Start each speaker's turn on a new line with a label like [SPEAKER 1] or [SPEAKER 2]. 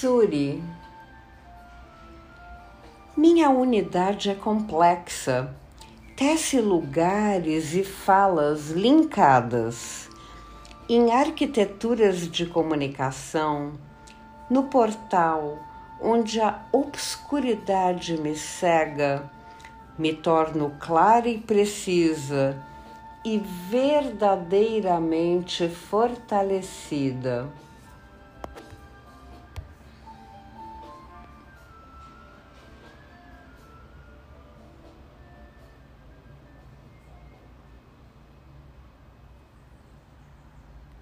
[SPEAKER 1] Suri, Minha unidade é complexa, tece lugares e falas linkadas. Em arquiteturas de comunicação, no portal onde a obscuridade me cega, me torno clara e precisa e verdadeiramente fortalecida.